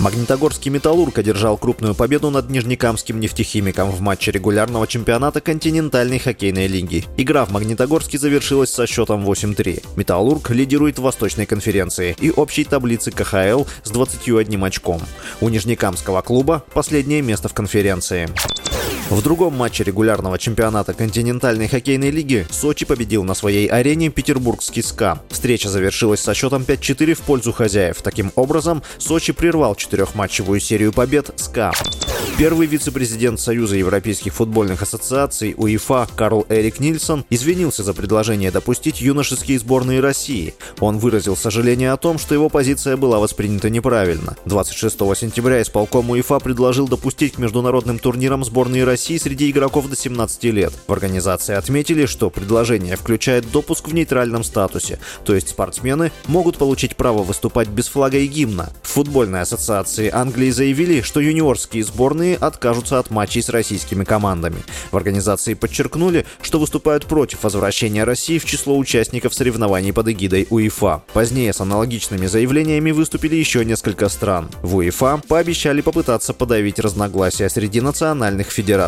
Магнитогорский «Металлург» одержал крупную победу над Нижнекамским нефтехимиком в матче регулярного чемпионата континентальной хоккейной лиги. Игра в Магнитогорске завершилась со счетом 8-3. «Металлург» лидирует в Восточной конференции и общей таблице КХЛ с 21 очком. У Нижнекамского клуба последнее место в конференции. В другом матче регулярного чемпионата континентальной хоккейной лиги Сочи победил на своей арене петербургский СКА. Встреча завершилась со счетом 5-4 в пользу хозяев. Таким образом, Сочи прервал четырехматчевую серию побед СКА. Первый вице-президент Союза европейских футбольных ассоциаций УЕФА Карл Эрик Нильсон извинился за предложение допустить юношеские сборные России. Он выразил сожаление о том, что его позиция была воспринята неправильно. 26 сентября исполком УЕФА предложил допустить к международным турнирам сборные России среди игроков до 17 лет. В организации отметили, что предложение включает допуск в нейтральном статусе, то есть спортсмены могут получить право выступать без флага и гимна. В футбольной ассоциации Англии заявили, что юниорские сборные откажутся от матчей с российскими командами. В организации подчеркнули, что выступают против возвращения России в число участников соревнований под эгидой УЕФА. Позднее с аналогичными заявлениями выступили еще несколько стран. В УЕФА пообещали попытаться подавить разногласия среди национальных федераций.